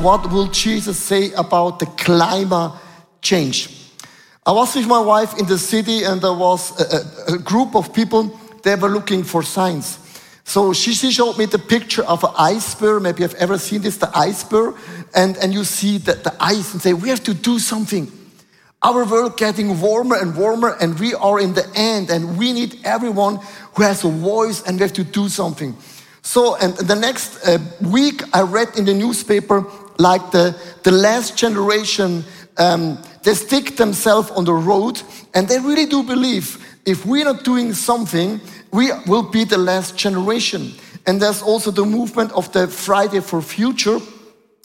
what will Jesus say about the climate change? I was with my wife in the city and there was a, a, a group of people, they were looking for signs. So she, she, showed me the picture of an iceberg. Maybe you've ever seen this, the iceberg. And, and you see the, the ice and say, we have to do something. Our world getting warmer and warmer and we are in the end and we need everyone who has a voice and we have to do something. So, and the next uh, week I read in the newspaper like the, the last generation, um, they stick themselves on the road and they really do believe if we're not doing something, we will be the last generation. And there's also the movement of the Friday for Future.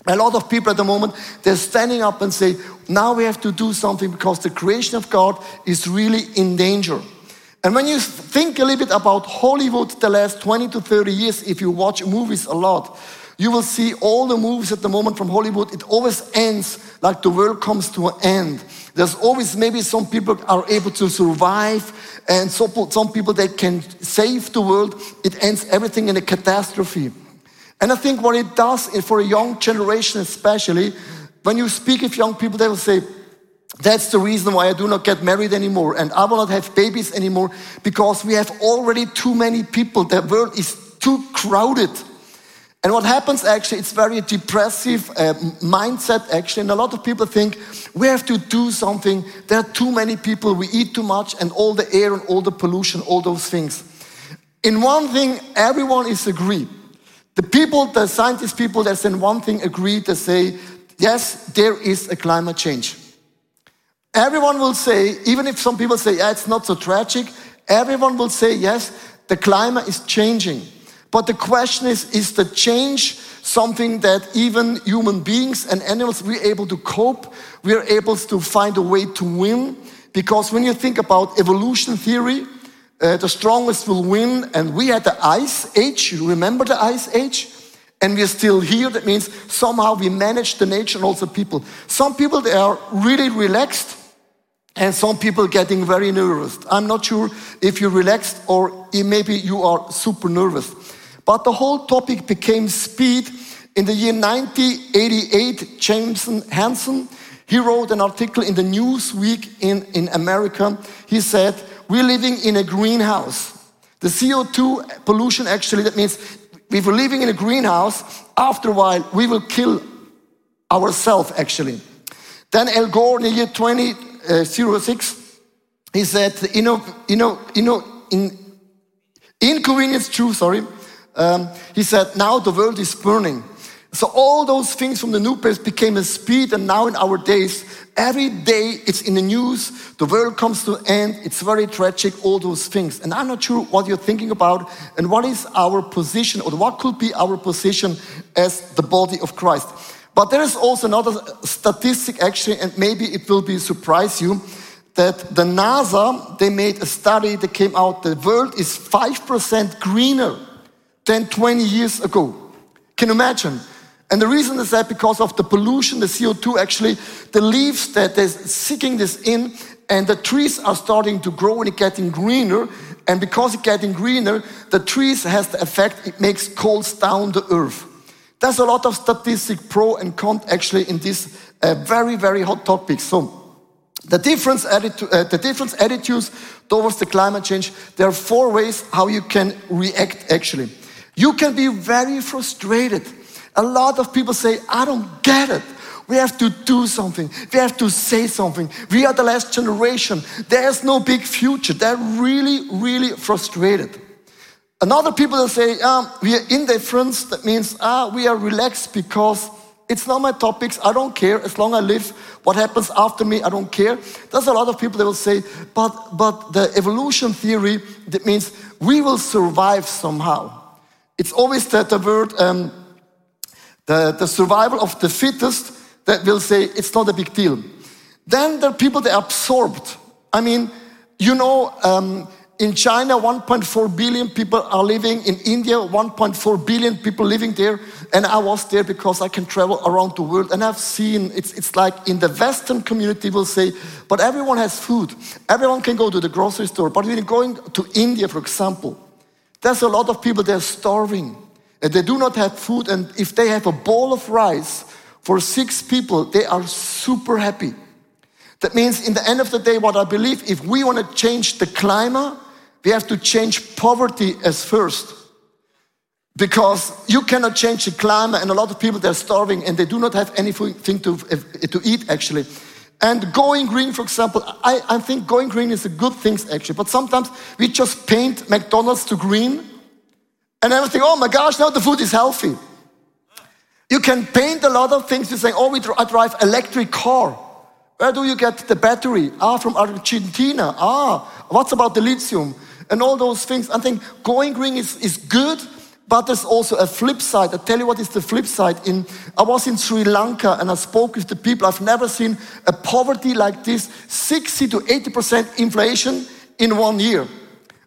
A lot of people at the moment, they're standing up and say, now we have to do something because the creation of God is really in danger. And when you think a little bit about Hollywood the last 20 to 30 years, if you watch movies a lot, you will see all the movies at the moment from Hollywood, it always ends like the world comes to an end. There's always maybe some people are able to survive, and some, people they can save the world. It ends everything in a catastrophe. And I think what it does for a young generation, especially, when you speak with young people, they will say, that's the reason why I do not get married anymore and I will not have babies anymore because we have already too many people. The world is too crowded. And what happens actually, it's very depressive uh, mindset actually. And a lot of people think we have to do something. There are too many people, we eat too much, and all the air and all the pollution, all those things. In one thing, everyone is agree. The people, the scientists people, that's in one thing agree. They say, yes, there is a climate change. Everyone will say, even if some people say, yeah, it's not so tragic, everyone will say, yes, the climate is changing. But the question is is the change something that even human beings and animals we're able to cope? We're able to find a way to win? Because when you think about evolution theory, uh, the strongest will win. And we had the ice age. You remember the ice age? And we're still here. That means somehow we manage the nature and also people. Some people, they are really relaxed. And some people getting very nervous. I'm not sure if you're relaxed or maybe you are super nervous. But the whole topic became speed. In the year 1988, Jameson Hansen, he wrote an article in the Newsweek in, in America. He said, we're living in a greenhouse. The CO2 pollution actually, that means if we're living in a greenhouse, after a while, we will kill ourselves actually. Then Al Gore in the year 2006, uh, he said, you know, you know, you know, in inconvenience truth, sorry, um, he said, now the world is burning. So all those things from the New newspapers became a speed, and now in our days, every day it's in the news, the world comes to end, it's very tragic, all those things. And I'm not sure what you're thinking about and what is our position or what could be our position as the body of Christ. But there is also another statistic actually, and maybe it will be surprise you, that the NASA, they made a study that came out, the world is 5% greener than 20 years ago. Can you imagine? And the reason is that because of the pollution, the CO2 actually, the leaves that they're seeking this in, and the trees are starting to grow and it's getting greener. And because it's getting greener, the trees has the effect, it makes cools down the earth. There's a lot of statistic pro and con actually in this uh, very, very hot topic. So the difference, attitude, uh, the difference attitudes towards the climate change, there are four ways how you can react actually. You can be very frustrated. A lot of people say, I don't get it. We have to do something. We have to say something. We are the last generation. There's no big future. They're really, really frustrated. Another people will say, um, we are indifference. That means ah, we are relaxed because it's not my topics. I don't care. As long as I live, what happens after me, I don't care. There's a lot of people that will say, but, but the evolution theory, that means we will survive somehow. It's always that the word, um, the, the survival of the fittest, that will say it's not a big deal. Then there are people that are absorbed. I mean, you know, um, in China, 1.4 billion people are living. In India, 1.4 billion people living there. And I was there because I can travel around the world. And I've seen, it's, it's like in the Western community, will say, but everyone has food. Everyone can go to the grocery store. But when you're going to India, for example, there's a lot of people, they're starving and they do not have food. And if they have a bowl of rice for six people, they are super happy. That means, in the end of the day, what I believe, if we want to change the climate, we have to change poverty as first. Because you cannot change the climate, and a lot of people they're starving and they do not have anything to, to eat actually. And going green, for example, I, I think going green is a good thing actually. But sometimes we just paint McDonald's to green, and we think, oh my gosh, now the food is healthy. You can paint a lot of things. You say, oh, we I drive electric car. Where do you get the battery? Ah, from Argentina. Ah, what's about the lithium? And all those things. I think going green is, is good, but there's also a flip side. I tell you what is the flip side. In, I was in Sri Lanka and I spoke with the people. I've never seen a poverty like this 60 to 80% inflation in one year.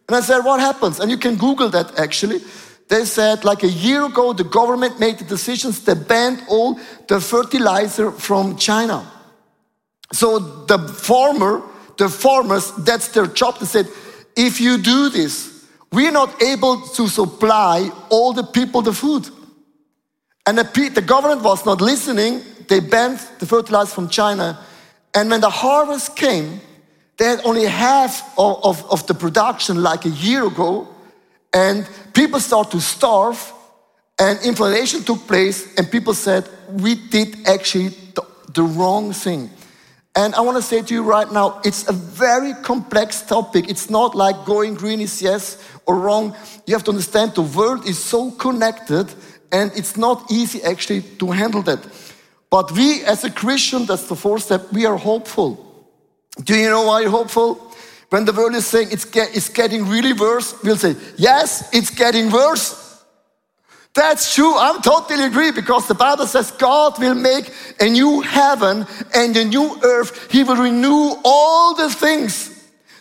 And I said, What happens? And you can Google that actually. They said, like a year ago, the government made the decisions to ban all the fertilizer from China. So the farmer, the farmers, that's their job. They said, if you do this, we're not able to supply all the people the food. And the, the government was not listening. They banned the fertilizer from China. And when the harvest came, they had only half of, of, of the production like a year ago. And people started to starve. And inflation took place. And people said, we did actually the, the wrong thing. And I want to say to you right now, it's a very complex topic. It's not like going green is yes or wrong. You have to understand the world is so connected and it's not easy actually to handle that. But we as a Christian, that's the fourth step, we are hopeful. Do you know why you're hopeful? When the world is saying it's, get, it's getting really worse, we'll say, yes, it's getting worse. That's true. I'm totally agree because the Bible says God will make a new heaven and a new earth. He will renew all the things.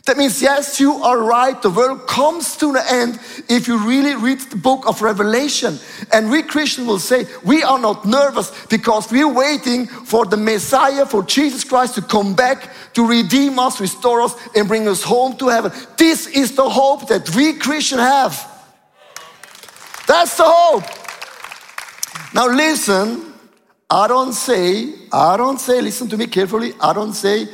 That means, yes, you are right. The world comes to an end if you really read the book of Revelation. And we Christians will say, we are not nervous because we're waiting for the Messiah, for Jesus Christ to come back to redeem us, restore us, and bring us home to heaven. This is the hope that we Christians have. That's the hope. Now listen, I don't say, I don't say, listen to me carefully, I don't say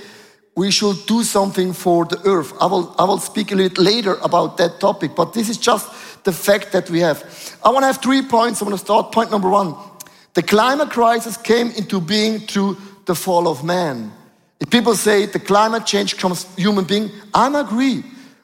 we should do something for the earth. I will, I will speak a little later about that topic, but this is just the fact that we have. I want to have three points. I want to start. Point number one the climate crisis came into being through the fall of man. If people say the climate change comes human being, I agree.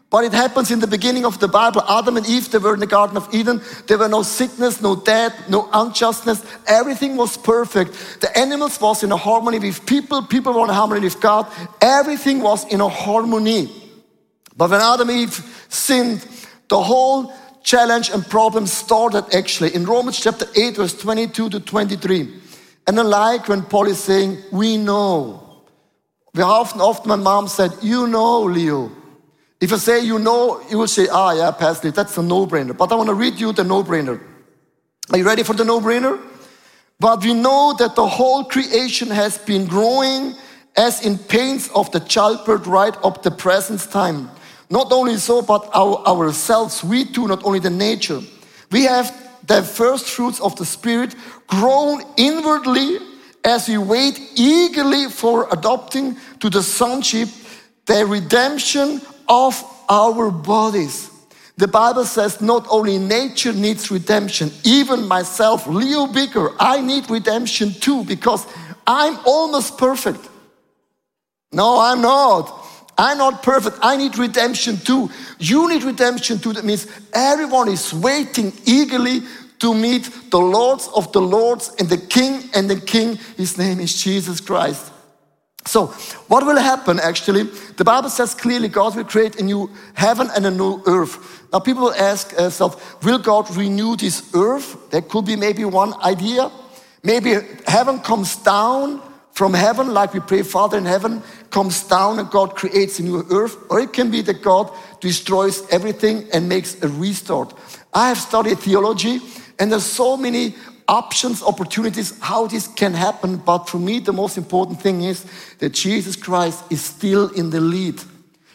But it happens in the beginning of the Bible. Adam and Eve, they were in the Garden of Eden. There were no sickness, no death, no unjustness. Everything was perfect. The animals was in a harmony with people. People were in harmony with God. Everything was in a harmony. But when Adam and Eve sinned, the whole challenge and problem started actually in Romans chapter 8, verse 22 to 23. And I like when Paul is saying, we know. Very often, often my mom said, you know, Leo. If I say you know, you will say, ah, yeah, Pastor, that's a no brainer. But I want to read you the no brainer. Are you ready for the no brainer? But we know that the whole creation has been growing as in pains of the childbirth right up to present time. Not only so, but our, ourselves, we too, not only the nature. We have the first fruits of the Spirit grown inwardly as we wait eagerly for adopting to the sonship, the redemption of our bodies. The Bible says not only nature needs redemption, even myself, Leo Bigger, I need redemption too because I'm almost perfect. No, I'm not. I'm not perfect. I need redemption too. You need redemption too. That means everyone is waiting eagerly to meet the Lords of the Lords and the King and the King. His name is Jesus Christ. So, what will happen actually? The Bible says clearly God will create a new heaven and a new earth. Now, people will ask uh, themselves, will God renew this earth? There could be maybe one idea. Maybe heaven comes down from heaven, like we pray, Father in heaven comes down and God creates a new earth. Or it can be that God destroys everything and makes a restart. I have studied theology, and there's so many options, opportunities, how this can happen. But for me, the most important thing is that Jesus Christ is still in the lead.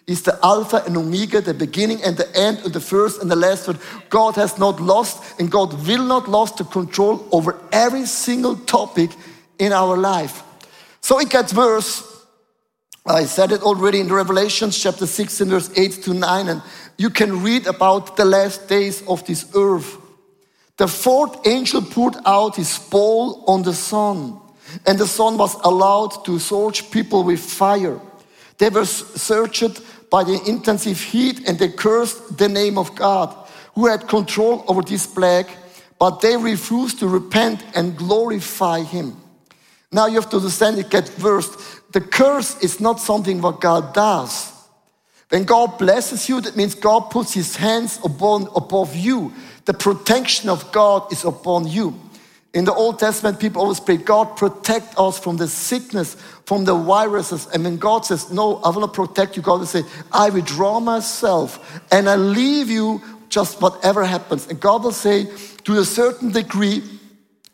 Is the Alpha and Omega, the beginning and the end, and the first and the last word. God has not lost, and God will not lose the control over every single topic in our life. So it gets worse. I said it already in the Revelations chapter 16, verse 8 to 9, and you can read about the last days of this earth. The fourth angel poured out his bowl on the sun, and the sun was allowed to scorch people with fire. They were searched by the intensive heat and they cursed the name of God, who had control over this plague, but they refused to repent and glorify him. Now you have to understand it gets worse. The curse is not something what God does. When God blesses you, that means God puts his hands upon, above you. The protection of God is upon you. In the Old Testament, people always pray, God, protect us from the sickness, from the viruses. And when God says, No, I will not protect you, God will say, I withdraw myself and I leave you just whatever happens. And God will say, to a certain degree,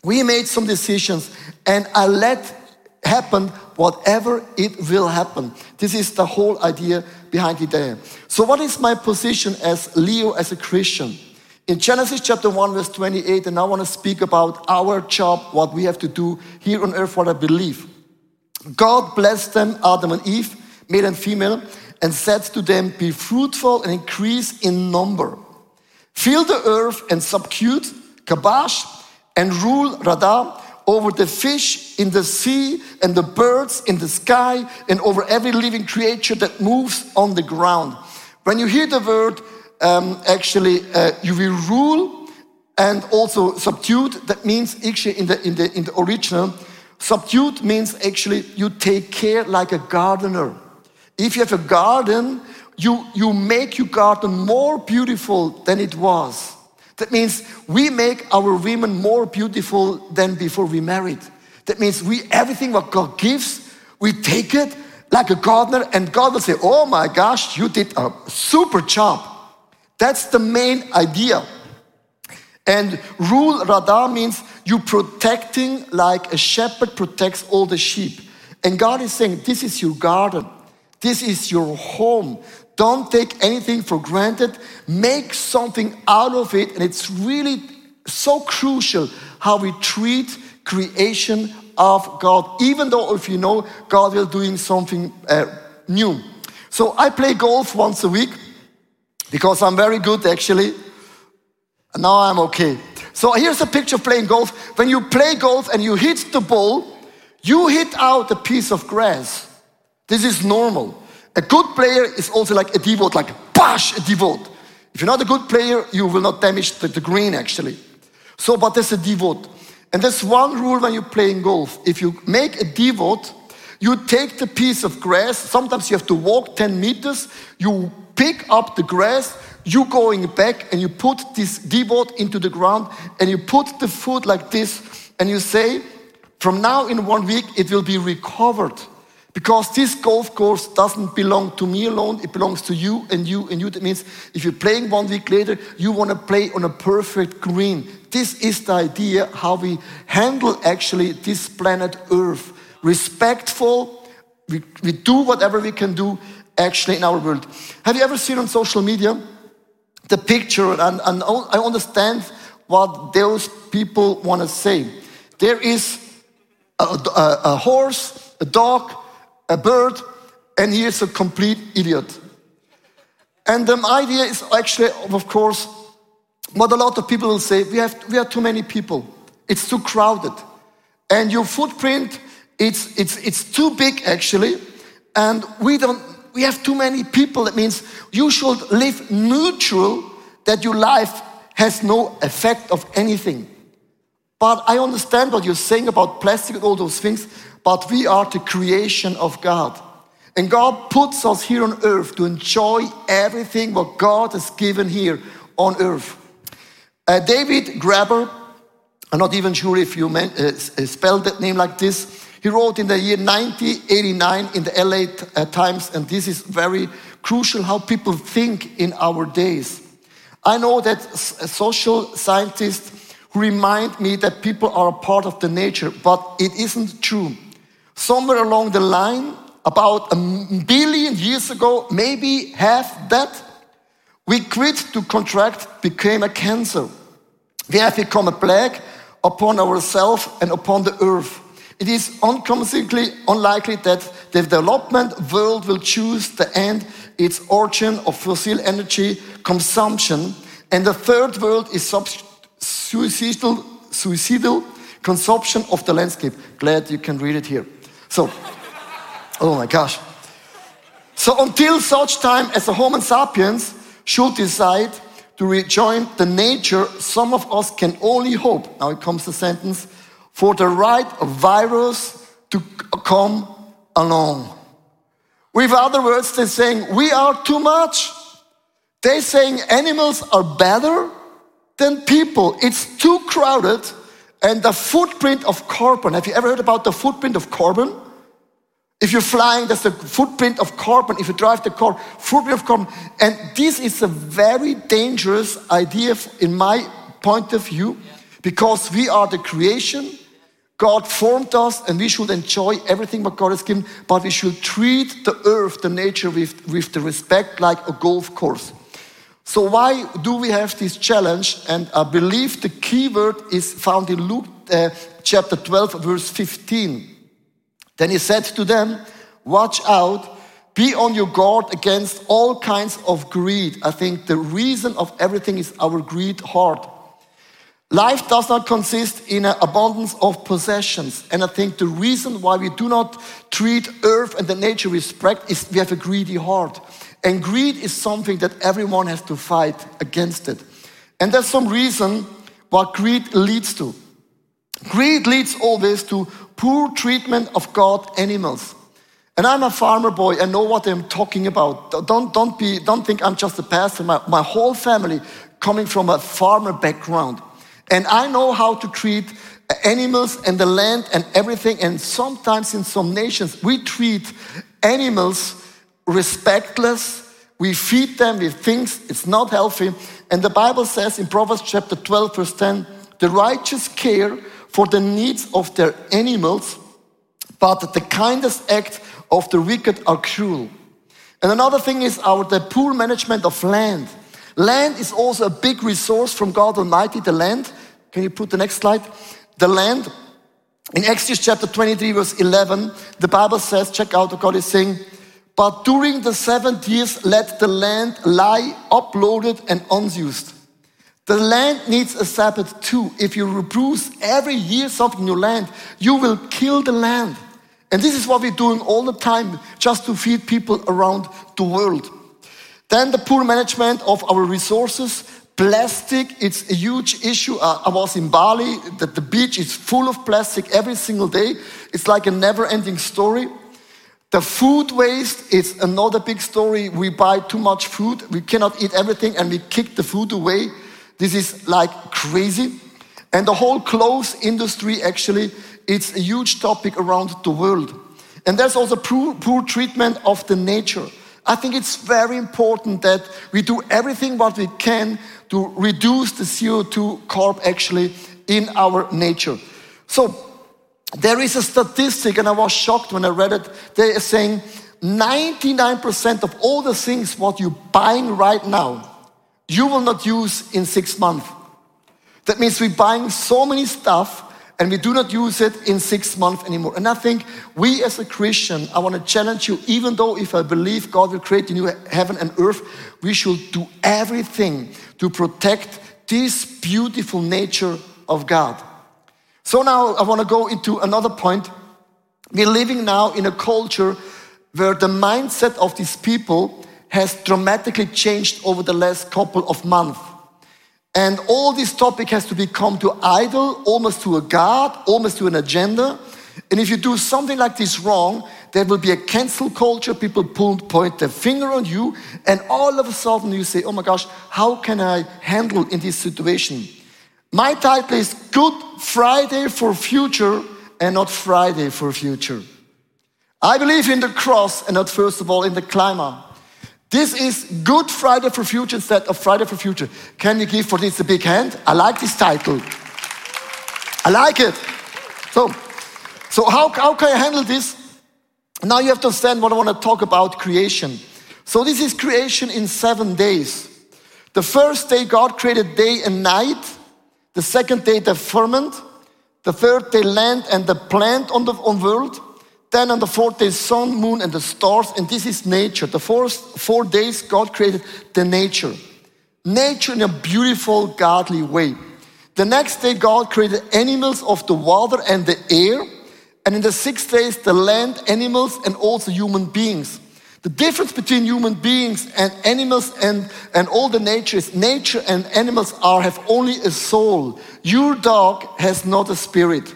we made some decisions and I let happen whatever it will happen. This is the whole idea behind it there. So, what is my position as Leo, as a Christian? In Genesis chapter 1, verse 28, and I want to speak about our job, what we have to do here on earth, what I believe. God blessed them, Adam and Eve, male and female, and said to them, Be fruitful and increase in number. Fill the earth and subdue, kabash, and rule Radah over the fish in the sea and the birds in the sky and over every living creature that moves on the ground. When you hear the word, um, actually, uh, you will rule and also subdued, that means actually in the, in the, in the original, subdued means actually you take care like a gardener. If you have a garden, you, you make your garden more beautiful than it was. That means we make our women more beautiful than before we married. That means we, everything what God gives, we take it like a gardener and God will say, oh my gosh, you did a super job. That's the main idea. And rule radah means you protecting like a shepherd protects all the sheep. And God is saying, this is your garden. This is your home. Don't take anything for granted. Make something out of it. And it's really so crucial how we treat creation of God, even though if you know God will doing something uh, new. So I play golf once a week because I'm very good actually. And now I'm okay. So here's a picture of playing golf. When you play golf and you hit the ball, you hit out a piece of grass. This is normal. A good player is also like a divot, like bash, a divot. If you're not a good player, you will not damage the, the green actually. So, but there's a divot. And there's one rule when you're playing golf. If you make a divot, you take the piece of grass. Sometimes you have to walk 10 meters. You pick up the grass. You going back and you put this divot into the ground and you put the foot like this and you say, from now in one week, it will be recovered. Because this golf course doesn't belong to me alone, it belongs to you and you and you. That means if you're playing one week later, you want to play on a perfect green. This is the idea how we handle actually this planet Earth. Respectful, we, we do whatever we can do actually in our world. Have you ever seen on social media the picture? And, and I understand what those people want to say. There is a, a, a horse, a dog, a bird, and he is a complete idiot. And the idea is actually, of course, what a lot of people will say we have, we have too many people, it's too crowded. And your footprint, it's, it's, it's too big actually, and we don't, we have too many people. That means you should live neutral, that your life has no effect of anything. But I understand what you're saying about plastic and all those things, but we are the creation of God. And God puts us here on earth to enjoy everything what God has given here on earth. Uh, David Graber, I'm not even sure if you meant, uh, uh spelled that name like this. He wrote in the year 1989 in the LA uh, Times, and this is very crucial how people think in our days. I know that social scientists remind me that people are a part of the nature, but it isn't true. Somewhere along the line, about a billion years ago, maybe half that, we quit to contract became a cancer. We have become a plague upon ourselves and upon the earth. It is uncommonly unlikely that the development world will choose to end its origin of fossil energy consumption. And the third world is suicidal, suicidal consumption of the landscape. Glad you can read it here. So, oh my gosh. So until such time as the Homo sapiens should decide to rejoin the nature, some of us can only hope, now it comes the sentence, for the right virus to come along. With other words, they're saying we are too much. They're saying animals are better than people. It's too crowded. And the footprint of carbon, have you ever heard about the footprint of carbon? If you're flying, that's the footprint of carbon. If you drive the car, footprint of carbon. And this is a very dangerous idea in my point of view because we are the creation. God formed us and we should enjoy everything what God has given, but we should treat the earth, the nature with, with the respect like a golf course. So why do we have this challenge? And I believe the key word is found in Luke uh, chapter 12, verse 15. Then he said to them, Watch out, be on your guard against all kinds of greed. I think the reason of everything is our greed heart. Life does not consist in an abundance of possessions. And I think the reason why we do not treat earth and the nature with respect is we have a greedy heart. And greed is something that everyone has to fight against it. And there's some reason what greed leads to. Greed leads always to poor treatment of God animals. And I'm a farmer boy I know what I'm talking about. Don't, don't, be, don't think I'm just a pastor. My, my whole family coming from a farmer background. And I know how to treat animals and the land and everything. And sometimes in some nations, we treat animals respectless. We feed them with things, it's not healthy. And the Bible says in Proverbs chapter 12, verse 10, the righteous care for the needs of their animals, but the kindest act of the wicked are cruel. And another thing is our the poor management of land. Land is also a big resource from God Almighty, the land. Can you put the next slide? The land. In Exodus chapter 23, verse 11, the Bible says, check out what God is saying. But during the seventh years, let the land lie uploaded and unused. The land needs a Sabbath too. If you reproduce every year something in your land, you will kill the land. And this is what we're doing all the time just to feed people around the world. Then the poor management of our resources. Plastic, it's a huge issue. Uh, I was in Bali, that the beach is full of plastic every single day. It's like a never ending story. The food waste is another big story. We buy too much food, we cannot eat everything, and we kick the food away. This is like crazy. And the whole clothes industry, actually, it's a huge topic around the world. And there's also poor, poor treatment of the nature. I think it's very important that we do everything what we can to reduce the CO2 carb actually in our nature. So there is a statistic, and I was shocked when I read it. They are saying 99% of all the things what you're buying right now you will not use in six months. That means we're buying so many stuff and we do not use it in six months anymore. And I think we as a Christian, I want to challenge you, even though if I believe God will create a new heaven and earth, we should do everything to protect this beautiful nature of God. So now I want to go into another point. We're living now in a culture where the mindset of these people has dramatically changed over the last couple of months. And all this topic has to become to idol, almost to a God, almost to an agenda. And if you do something like this wrong, there will be a cancel culture. People point their finger on you, and all of a sudden you say, Oh my gosh, how can I handle in this situation? My title is Good Friday for Future and not Friday for Future. I believe in the cross and not, first of all, in the climber. This is Good Friday for Future instead of Friday for Future. Can you give for this a big hand? I like this title. I like it. So, so how, how can I handle this? Now you have to understand what I want to talk about creation. So this is creation in seven days. The first day God created day and night. The second day the firmament. The third day, land and the plant on the on world. Then on the fourth day, sun, moon, and the stars. And this is nature. The first four days, God created the nature. Nature in a beautiful, godly way. The next day, God created animals of the water and the air. And in the six days, the land, animals, and also human beings. The difference between human beings and animals and, and all the nature is nature and animals are have only a soul. Your dog has not a spirit.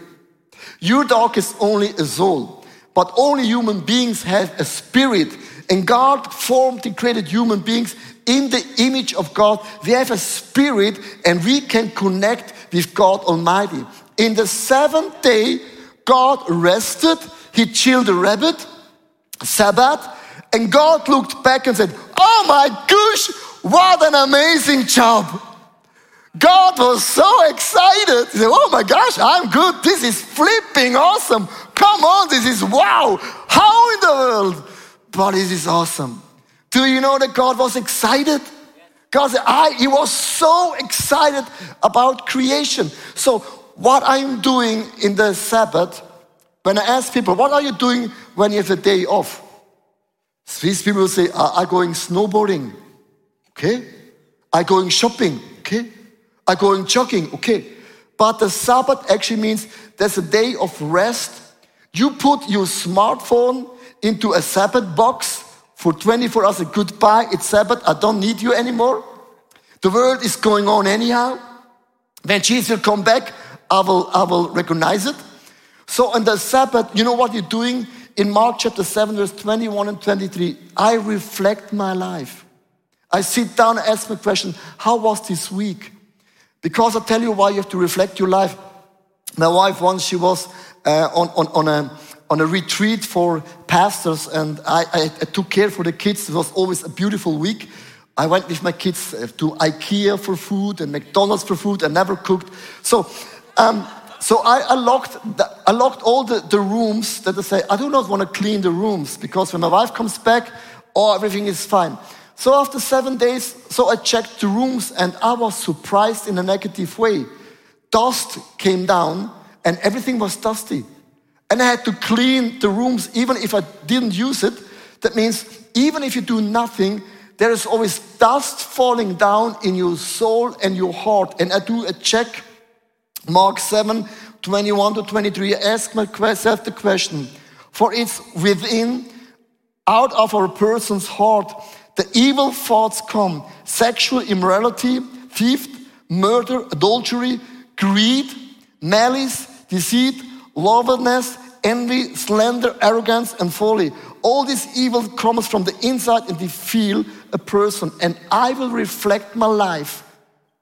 Your dog is only a soul. But only human beings have a spirit. And God formed and created human beings in the image of God. We have a spirit and we can connect with God Almighty. In the seventh day, God rested. He chilled the rabbit, Sabbath, and God looked back and said, Oh my gosh, what an amazing job. God was so excited. He said, Oh my gosh, I'm good. This is flipping awesome. Come on, this is wow. How in the world? But this is awesome. Do you know that God was excited? God said, I, he was so excited about creation. So, what I'm doing in the Sabbath, when I ask people, what are you doing when you have a day off? Swiss people say, I'm going snowboarding. Okay. I'm going shopping. Okay. I'm going jogging. Okay. But the Sabbath actually means there's a day of rest. You put your smartphone into a Sabbath box for 24 hours. A goodbye, it's Sabbath. I don't need you anymore. The world is going on anyhow. When Jesus will come back, I will, I will recognize it. So on the Sabbath, you know what you're doing? in Mark chapter 7, verse 21 and 23, I reflect my life. I sit down and ask my question, how was this week? Because I tell you why you have to reflect your life. My wife once, she was uh, on, on, on, a, on a retreat for pastors and I, I, I took care for the kids. It was always a beautiful week. I went with my kids uh, to IKEA for food and McDonald's for food. I never cooked. So, um, so I, I locked, the, I locked all the, the rooms that I say, I do not want to clean the rooms because when my wife comes back, oh, everything is fine. So after seven days, so I checked the rooms and I was surprised in a negative way. Dust came down and everything was dusty. And I had to clean the rooms even if I didn't use it. That means even if you do nothing, there is always dust falling down in your soul and your heart. And I do a check Mark 7 21 to 23, I ask myself the question For it's within, out of our person's heart, the evil thoughts come sexual immorality, theft, murder, adultery, greed, malice, deceit, lawlessness, envy, slander, arrogance, and folly. All this evil comes from the inside and defile a person. And I will reflect my life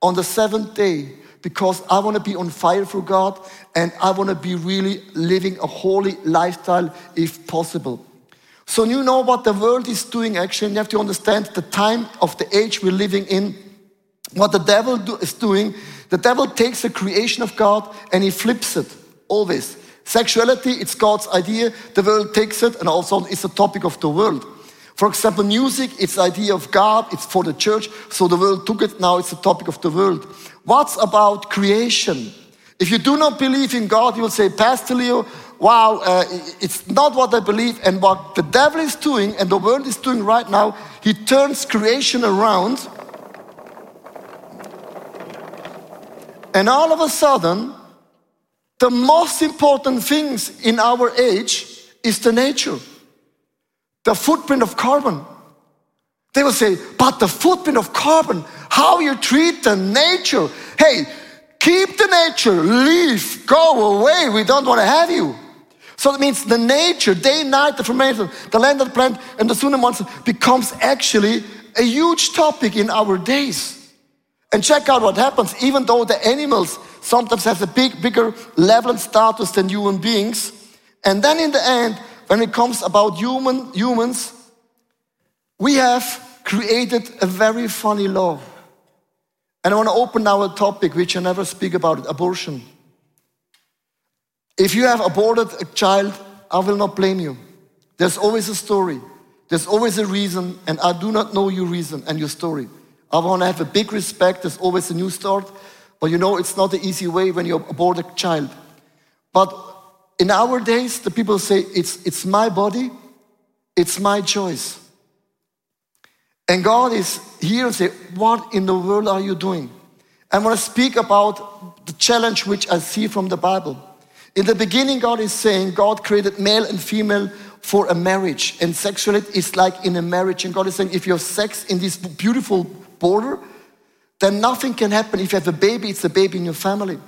on the seventh day because I want to be on fire for God and I want to be really living a holy lifestyle if possible. So you know what the world is doing actually, and you have to understand the time of the age we're living in. What the devil do, is doing, the devil takes the creation of God and he flips it always. Sexuality, it's God's idea. The world takes it and also it's the topic of the world. For example, music, it's idea of God, it's for the church, so the world took it, now it's the topic of the world. What's about creation? If you do not believe in God, you will say, Pastor Leo, wow, uh, it's not what I believe. And what the devil is doing and the world is doing right now, he turns creation around. And all of a sudden, the most important things in our age is the nature, the footprint of carbon. They will say, but the footprint of carbon, how you treat the nature. Hey, keep the nature, leave, go away. We don't want to have you. So that means the nature, day and night, the formation, the land of the plant, and the sooner months becomes actually a huge topic in our days. And check out what happens, even though the animals sometimes have a big, bigger level and status than human beings. And then in the end, when it comes about human humans, we have created a very funny law. And I want to open now a topic which I never speak about abortion. If you have aborted a child, I will not blame you. There's always a story. There's always a reason, and I do not know your reason and your story. I want to have a big respect. There's always a new start. But you know, it's not the easy way when you abort a child. But in our days, the people say, it's, it's my body, it's my choice. And God is here and say, What in the world are you doing? I want to speak about the challenge which I see from the Bible. In the beginning, God is saying God created male and female for a marriage, and sexuality is like in a marriage. And God is saying, if you have sex in this beautiful border, then nothing can happen. If you have a baby, it's a baby in your family.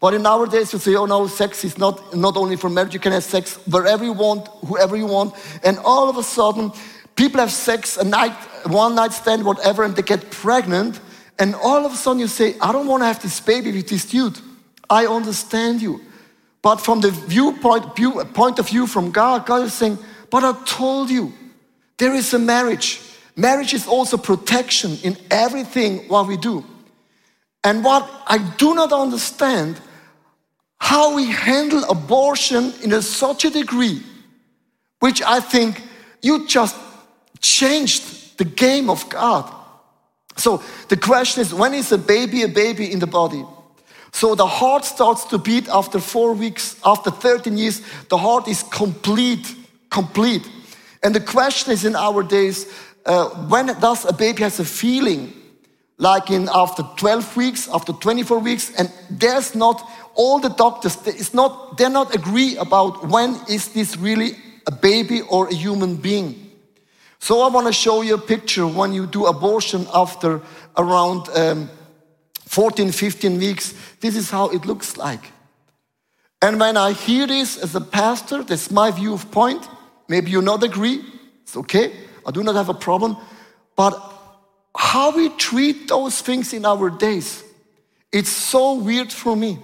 But in our days, you say, oh no, sex is not, not only for marriage, you can have sex wherever you want, whoever you want. And all of a sudden, people have sex, a night, one night stand, whatever, and they get pregnant. And all of a sudden you say, I don't want to have this baby with this dude. I understand you. But from the viewpoint view, point of view from God, God is saying, but I told you, there is a marriage. Marriage is also protection in everything what we do. And what I do not understand how we handle abortion in a such a degree, which I think you just changed the game of God. So the question is when is a baby a baby in the body? So the heart starts to beat after four weeks, after 13 years, the heart is complete, complete. And the question is in our days, uh, when does a baby has a feeling? Like in after 12 weeks, after 24 weeks, and there's not all the doctors, it's not, they're not agree about when is this really a baby or a human being. So I want to show you a picture when you do abortion after around um, 14, 15 weeks. This is how it looks like. And when I hear this as a pastor, that's my view of point. Maybe you not agree. It's okay. I do not have a problem. But how we treat those things in our days, it's so weird for me.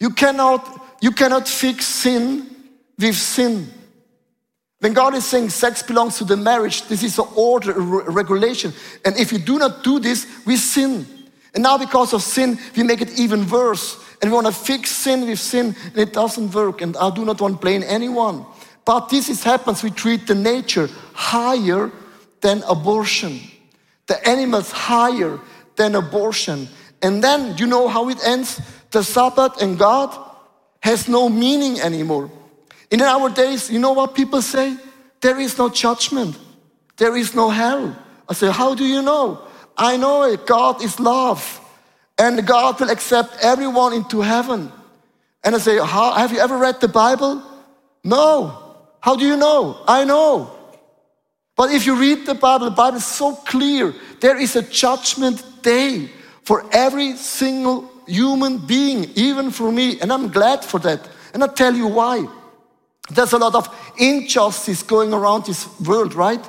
You cannot, you cannot fix sin with sin. When God is saying sex belongs to the marriage, this is an order, a regulation. And if you do not do this, we sin. And now, because of sin, we make it even worse. And we want to fix sin with sin, and it doesn't work. And I do not want to blame anyone. But this is happens. We treat the nature higher than abortion, the animals higher than abortion. And then, you know how it ends? The Sabbath and God has no meaning anymore. In our days, you know what people say? There is no judgment. There is no hell. I say, How do you know? I know it. God is love. And God will accept everyone into heaven. And I say, Have you ever read the Bible? No. How do you know? I know. But if you read the Bible, the Bible is so clear. There is a judgment day for every single human being, even for me. And I'm glad for that. And I'll tell you why. There's a lot of injustice going around this world, right?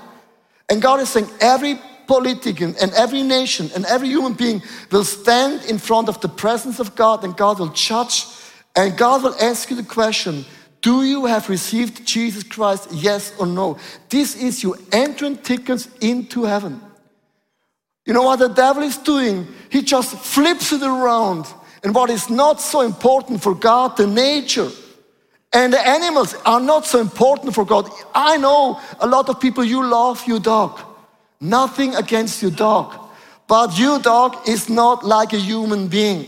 And God is saying every politician and every nation and every human being will stand in front of the presence of God and God will judge and God will ask you the question Do you have received Jesus Christ, yes or no? This is your entrance tickets into heaven. You know what the devil is doing? He just flips it around. And what is not so important for God, the nature, and the animals are not so important for God. I know a lot of people, you love your dog. Nothing against your dog. But your dog is not like a human being.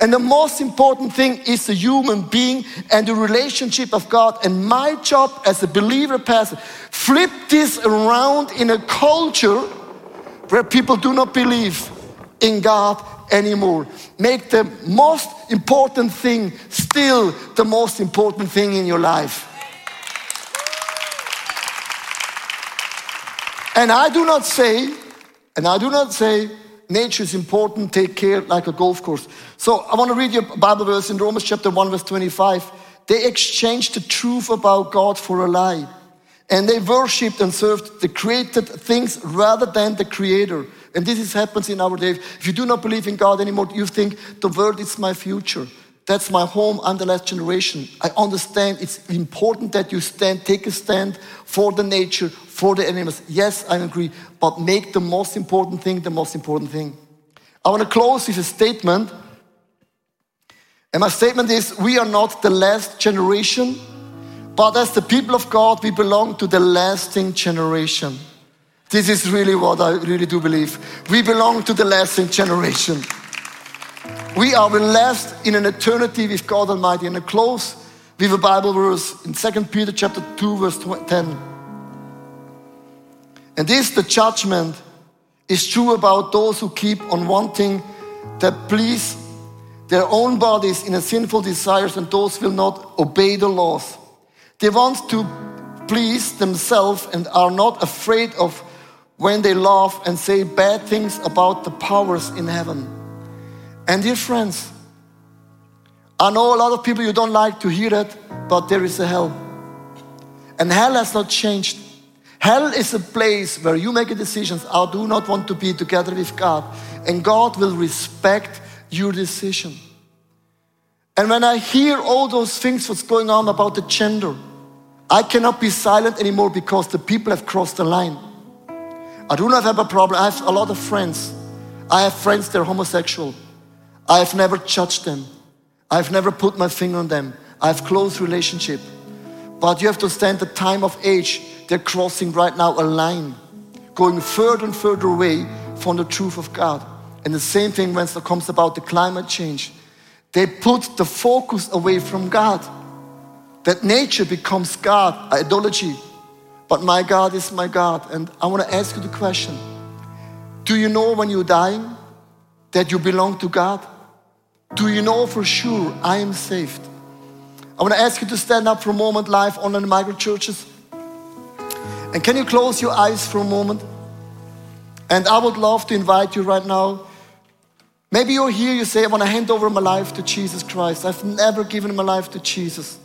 And the most important thing is the human being and the relationship of God. And my job as a believer pastor, flip this around in a culture where people do not believe in God anymore. Make the most important thing still the most important thing in your life. And I do not say, and I do not say, nature is important, take care like a golf course. So I want to read you a Bible verse in Romans chapter 1, verse 25. They exchanged the truth about God for a lie. And they worshipped and served the created things rather than the creator and this is, happens in our day. If you do not believe in God anymore, you think the world is my future. That's my home. I'm the last generation. I understand it's important that you stand, take a stand for the nature, for the animals. Yes, I agree. But make the most important thing the most important thing. I want to close with a statement. And my statement is we are not the last generation, but as the people of God, we belong to the lasting generation. This is really what I really do believe. We belong to the lasting generation. We are last in an eternity with God Almighty. And I close with a Bible verse in 2 Peter chapter 2, verse 10. And this, the judgment, is true about those who keep on wanting that please their own bodies in a sinful desires, and those will not obey the laws. They want to please themselves and are not afraid of when they laugh and say bad things about the powers in heaven. And dear friends, I know a lot of people you don't like to hear that, but there is a hell. And hell has not changed. Hell is a place where you make a decision. I do not want to be together with God. And God will respect your decision. And when I hear all those things, what's going on about the gender, I cannot be silent anymore because the people have crossed the line. I do not have a problem. I have a lot of friends. I have friends, they're homosexual. I have never judged them. I've never put my finger on them. I have close relationship. But you have to stand the time of age they're crossing right now a line, going further and further away from the truth of God. And the same thing when it comes about the climate change. They put the focus away from God. That nature becomes God, idolatry. But my God is my God. And I want to ask you the question Do you know when you're dying that you belong to God? Do you know for sure I am saved? I want to ask you to stand up for a moment live on the migrant churches. And can you close your eyes for a moment? And I would love to invite you right now. Maybe you're here, you say, I want to hand over my life to Jesus Christ. I've never given my life to Jesus.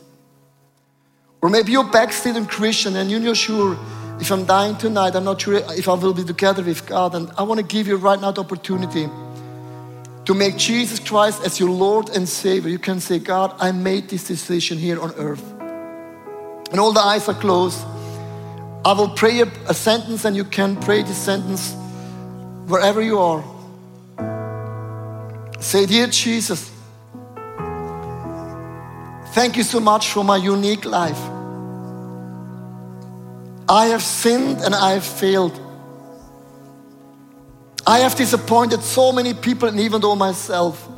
Or maybe you're backslidden Christian and you're not sure if I'm dying tonight, I'm not sure if I will be together with God. And I want to give you right now the opportunity to make Jesus Christ as your Lord and Savior. You can say, God, I made this decision here on earth. And all the eyes are closed. I will pray a, a sentence, and you can pray this sentence wherever you are. Say, Dear Jesus, thank you so much for my unique life. I have sinned and I have failed. I have disappointed so many people and even though myself.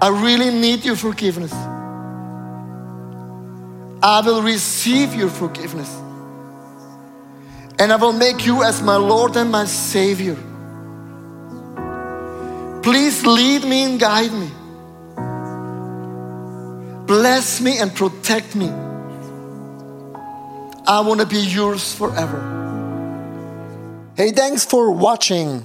I really need your forgiveness. I will receive your forgiveness. And I will make you as my Lord and my Savior. Please lead me and guide me. Bless me and protect me. I want to be yours forever. Hey, thanks for watching.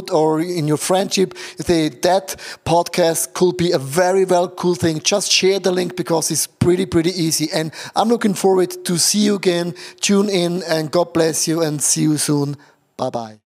neighborhood or in your friendship, say that podcast could be a very well cool thing. Just share the link because it's pretty, pretty easy. And I'm looking forward to see you again. Tune in and God bless you and see you soon. Bye bye.